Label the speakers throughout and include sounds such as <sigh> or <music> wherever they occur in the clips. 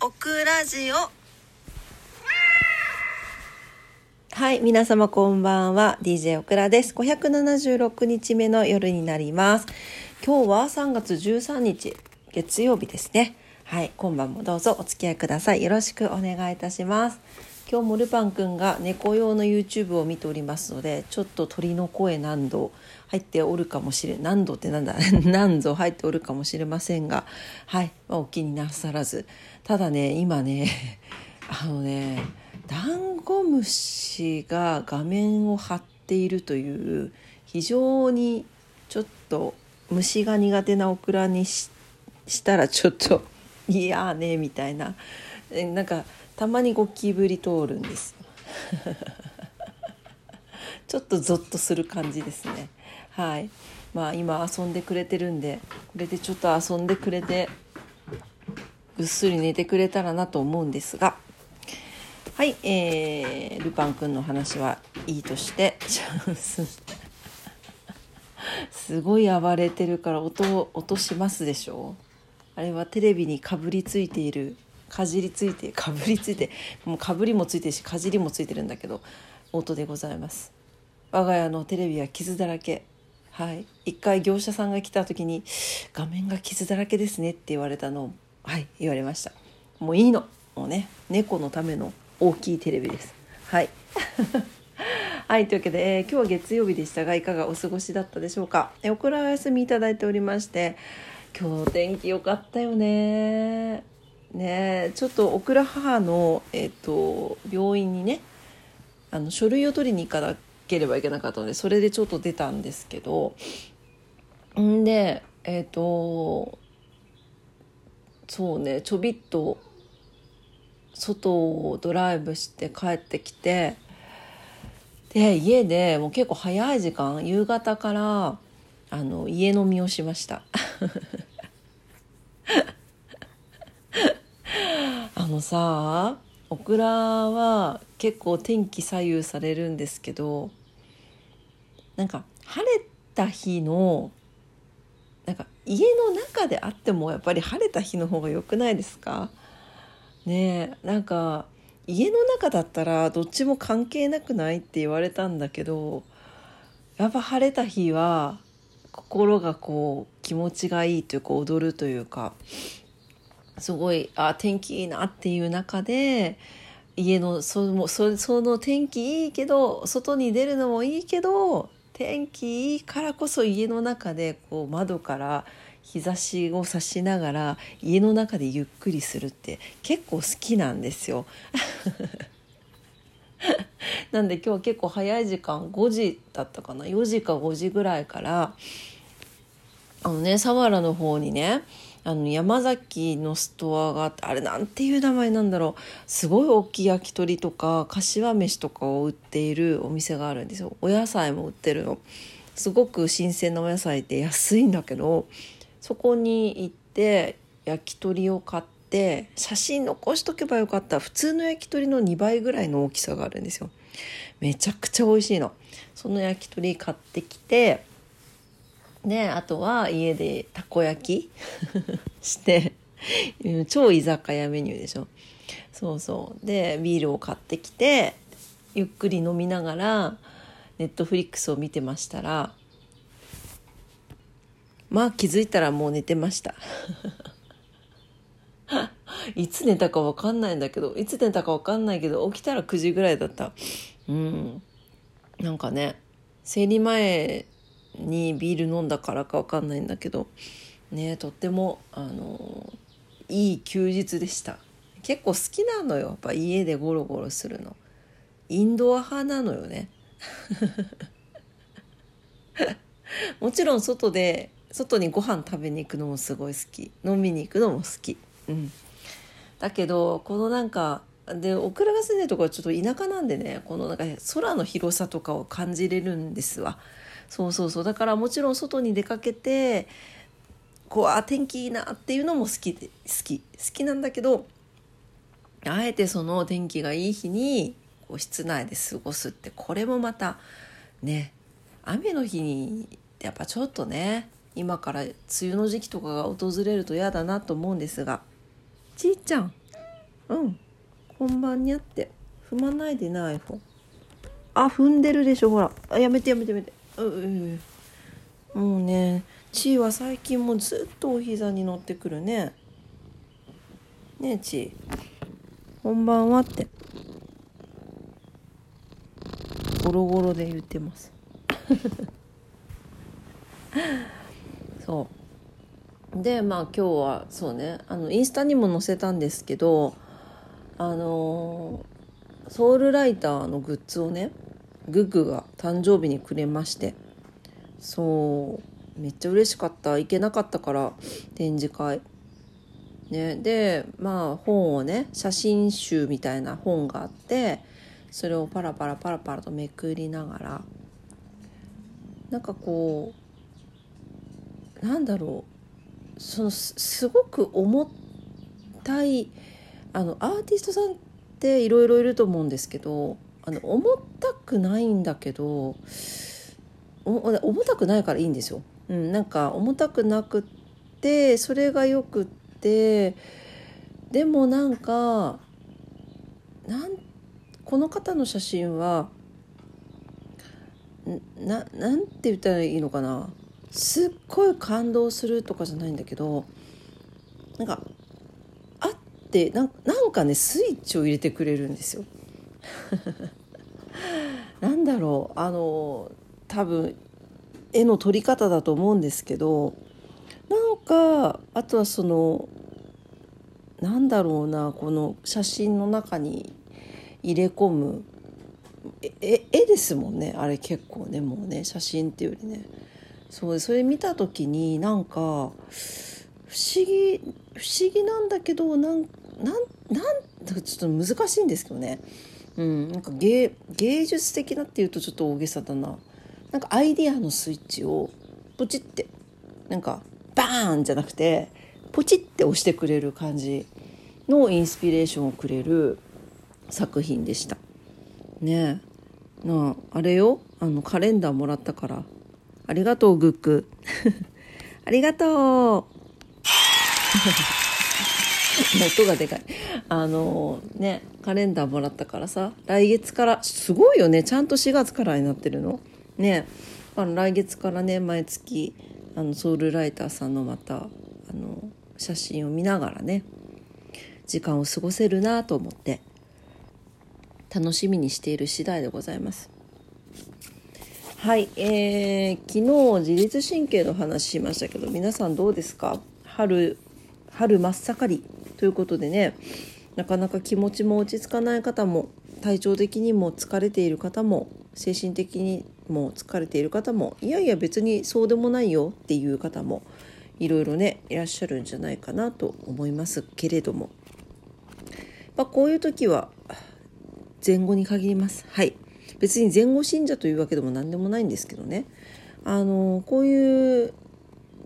Speaker 1: オクラジオ
Speaker 2: はい、皆様こんばんは。DJ オクラです。576日目の夜になります。今日は3月13日、月曜日ですね。はい、今晩もどうぞお付き合いください。よろしくお願いいたします。今日もルパンくんが猫用の YouTube を見ておりますので、ちょっと鳥の声何度入っておるかもしれ何度ってなんだ？<laughs> 何度入っておるかもしれませんが、はい、まあ、お気になさらず。ただね、今ね、<laughs> あのね、ダンゴムシが画面を張っているという非常にちょっと虫が苦手なオクラにししたらちょっといやねみたいな。えなんかたまにゴキブリ通るんです。<laughs> ちょっとゾッとする感じですね。はい。まあ今遊んでくれてるんでこれでちょっと遊んでくれてぐっすり寝てくれたらなと思うんですが。はい、えー、ルパン君の話はいいとしてチャンスすごい暴れてるから音音しますでしょ？あれはテレビにかぶりついているかじりついてかぶりついてもうかぶりもついてるしかじりもついてるんだけど音でございます。我が家のテレビは傷だらけ。はい。一回業者さんが来た時に「画面が傷だらけですね」って言われたのをはい言われました。もういいの。もうね猫のための大きいテレビです。はい。<laughs> はいというわけで、えー、今日は月曜日でしたがいかがお過ごしだったでしょうか、え、おくらお休みいただいておりまして今日天気良かったよねねちょっとオクラ母の、えーと、病院にねあの書類を取りに行かなければいけなかったのでそれでちょっと出たんですけどんでえっ、ー、とそうねちょびっと外をドライブして帰ってきてで家でもう結構早い時間夕方からあの家飲みをしました。のさオクラは結構天気左右されるんですけどなんか晴れた日のなんか家の中であってもやっぱり晴れた日の方が良くないですか？ねえなんか家の中だったらどっちも関係なくないって言われたんだけどやっぱ晴れた日は心がこう気持ちがいいというか踊るというかすごいあ天気いいなっていう中で家のそそその天気いいけど外に出るのもいいけど天気いいからこそ家の中でこう窓から日差しを差しながら家の中でゆっくりするって結構好きなんですよ。<laughs> なんで今日は結構早い時間5時だったかな？4時か5時ぐらいからあのね佐原の方にねあの山崎のストアがあってあれなんていう名前なんだろう。すごい大きい焼き鳥とか柏飯とかを売っているお店があるんですよ。お野菜も売ってるの。すごく新鮮なお野菜って安いんだけどそこに行って焼き鳥を買って写真残しとけばよかった。普通の焼き鳥の2倍ぐらいの大きさがあるんですよ。めちゃくちゃ美味しいの。その焼き鳥買ってきてであとは家でたこ焼き <laughs> して超居酒屋メニューでしょ。そうそう。でビールを買ってきてゆっくり飲みながらネットフリックスを見てましたらまあ気づいたらもう寝てました。<laughs> いつ寝たか分かんないんだけどいつ寝たか分かんないけど起きたら9時ぐらいだった。うん。なんかね生理前にビール飲んだからか分かんないんだけどねとってもあのいい休日でした。結構好きなのよ。やっぱ家でゴロゴロするの。インドア派なのよね。<laughs> もちろん外で外にご飯食べに行くのもすごい好き。飲みに行くのも好き。うん。だけどこのなんかでオクラが住んでるとこはちょっと田舎なんでねこのなんか空の広さとかを感じれるんですわ。そうそうそう。だからもちろん外に出かけてこうあ天気いいなっていうのも好きで好き。好きなんだけどあえてその天気がいい日にこう室内で過ごすってこれもまたね雨の日にやっぱちょっとね今から梅雨の時期とかが訪れると嫌だなと思うんですがちいちゃんうん本番にあって。踏まないでな iPhone あ踏んでるでしょほら。あやめてやめてやめて。ううもうねちーは最近もずっとお膝に乗ってくるね。ねえちー。本番はって。ゴロゴロで言ってます。<laughs> そう。でまあ今日はそうね。あのインスタにも載せたんですけどあのソウルライターのグッズをねグッグが誕生日にくれましてそうめっちゃ嬉しかった。行けなかったから展示会。ねでまあ本をね写真集みたいな本があってそれをパラパラパラパラとめくりながらなんかこうなんだろう。そのすごく重たいあのアーティストさんっていろいろいると思うんですけどあの重たくないんだけど重たくないからいいんですよ。うん、なんか重たくなくってそれがよくってでもなんかなんこの方の写真はななんて言ったらいいのかなすっごい感動するとかじゃないんだけどなんかあってななんかねスイッチを入れてくれるんですよ。なんだろうあの多分絵の撮り方だと思うんですけどなんかあとはそのなんだろうなこの写真の中に入れ込む絵ですもんねあれ結構ねもうね写真っていうよりね。そうそれ見た時になんか不思議不思議なんだけどなんなんなんちょっと難しいんですけどね、うん、なんか芸芸術的なっていうとちょっと大げさだな。なんかアイディアのスイッチをポチってなんかバーンじゃなくてポチって押してくれる感じのインスピレーションをくれる作品でした。ねえ。なああれよ。あのカレンダーもらったから。ありがとうグック <laughs> ありがとう。<laughs> 音がでかい。あのねカレンダーもらったからさ来月からすごいよね。ちゃんと4月からになってるの？ね。あの来月からね毎月あのソウルライターさんのまたあの写真を見ながらね時間を過ごせるなと思って楽しみにしている次第でございます。はい、えー、昨日自律神経の話しましたけど皆さんどうですか？春春真っ盛り。ということでねなかなか気持ちも落ち着かない方も体調的にも疲れている方も精神的にも疲れている方もいやいや別にそうでもないよっていう方もいろいろねいらっしゃるんじゃないかなと思いますけれども、まあ、こういう時は前後に限ります。はい。別に前後信者というわけでも何でもないんですけどね。あのこういう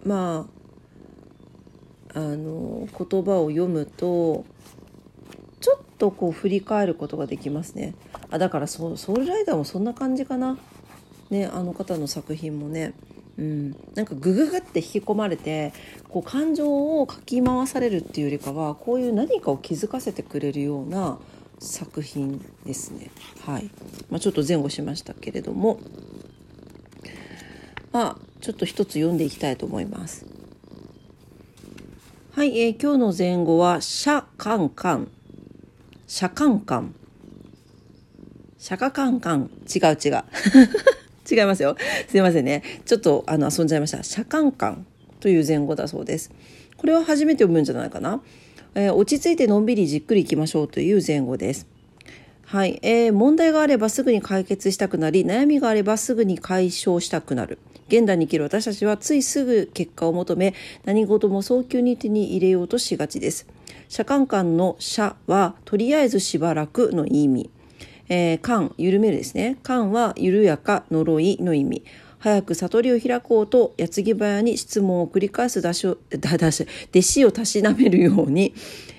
Speaker 2: まああの言葉を読むとちょっとこう振り返ることができますねあだからソウルライダーもそんな感じかなねあの方の作品もねうん、なんかグググって引き込まれてこう感情をかき回されるっていうよりかはこういう何かを気づかせてくれるような作品ですね。はい。まあ、ちょっと前後しましたけれども、まあ、ちょっと一つ読んでいきたいと思います。はい、えー、今日の禅語は、シャカンカン。シャカンカン。シャカカンカン。違う違う。<laughs> 違いますよ。すいませんね。ちょっとあの遊んじゃいました。シャカンカンという禅語だそうです。これは初めて読むんじゃないかな。えー、落ち着いてのんびりじっくりいきましょうという禅語です。はい、えー、問題があればすぐに解決したくなり悩みがあればすぐに解消したくなる。現代に生きる私たちはついすぐ結果を求め何事も早急に手に入れようとしがちです。社間間の社はとりあえずしばらくの意味、えー、緩めるですね。間は緩やか呪いの意味。早く悟りを開こうと矢継ぎ早に質問を繰り返す弟子をたしなめるように、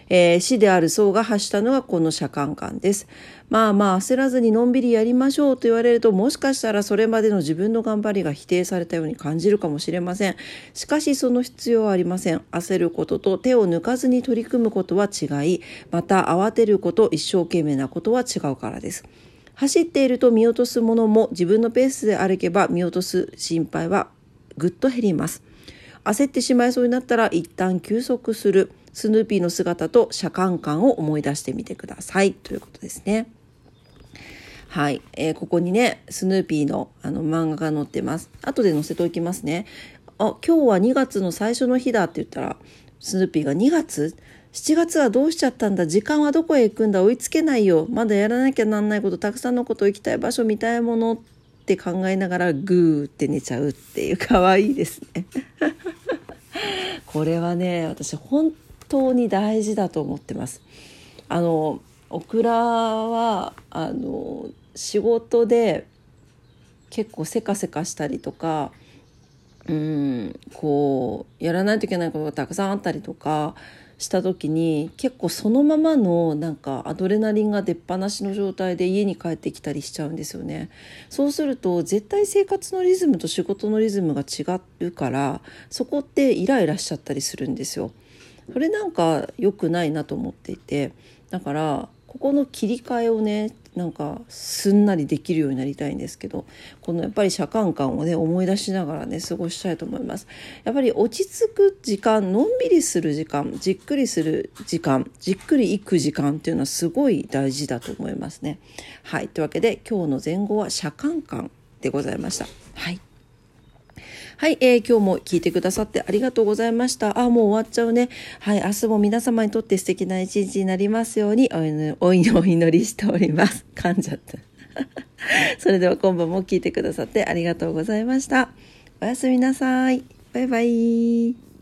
Speaker 2: えー、死である僧が発したのがこの釈迦観です。まあまあ焦らずにのんびりやりましょうと言われるともしかしたらそれまでの自分の頑張りが否定されたように感じるかもしれません。しかしその必要はありません。焦ることと手を抜かずに取り組むことは違い、また慌てること、一生懸命なことは違うからです。走っていると見落とすものも自分のペースで歩けば見落とす心配はぐっと減ります。焦ってしまいそうになったら一旦休息する。スヌーピーの姿と車間感を思い出してみてください。ということですね。はい、えー、ここにねスヌーピーのあの漫画が載ってます。後で載せておきますね。あ今日は2月の最初の日だって言ったらスヌーピーが2月？7月はどうしちゃったんだ？時間はどこへ行くんだ？追いつけないよ。まだやらなきゃなんないことたくさんのこと行きたい場所見たいもの。って考えながらグーって寝ちゃうっていう。可愛いですね。これはね私本当に大事だと思ってます。あのオクラはあの仕事で結構せかせかしたりとかうんこうやらないといけないことがたくさんあったりとかした時に結構そのままのなんかアドレナリンが出っ放しの状態で家に帰ってきたりしちゃうんですよね。そうすると絶対生活のリズムと仕事のリズムが違うからそこってイライラしちゃったりするんですよ。それなんか良くないなと思っていてだからここの切り替えをねなんかすんなりできるようになりたいんですけどこのやっぱり車間感をね思い出しながらね過ごしたいと思います。やっぱり落ち着く時間のんびりする時間じっくりする時間じっくり行く時間っていうのはすごい大事だと思いますね。はい。というわけで今日の前後は車間感でございました。はい。はい、えー、今日も聞いてくださってありがとうございました。あ、もう終わっちゃうね。はい、明日も皆様にとって素敵な一日になりますようにおお祈りしております。<laughs> 噛んじゃった。<laughs> それでは今晩も聞いてくださってありがとうございました。おやすみなさい。バイバイ。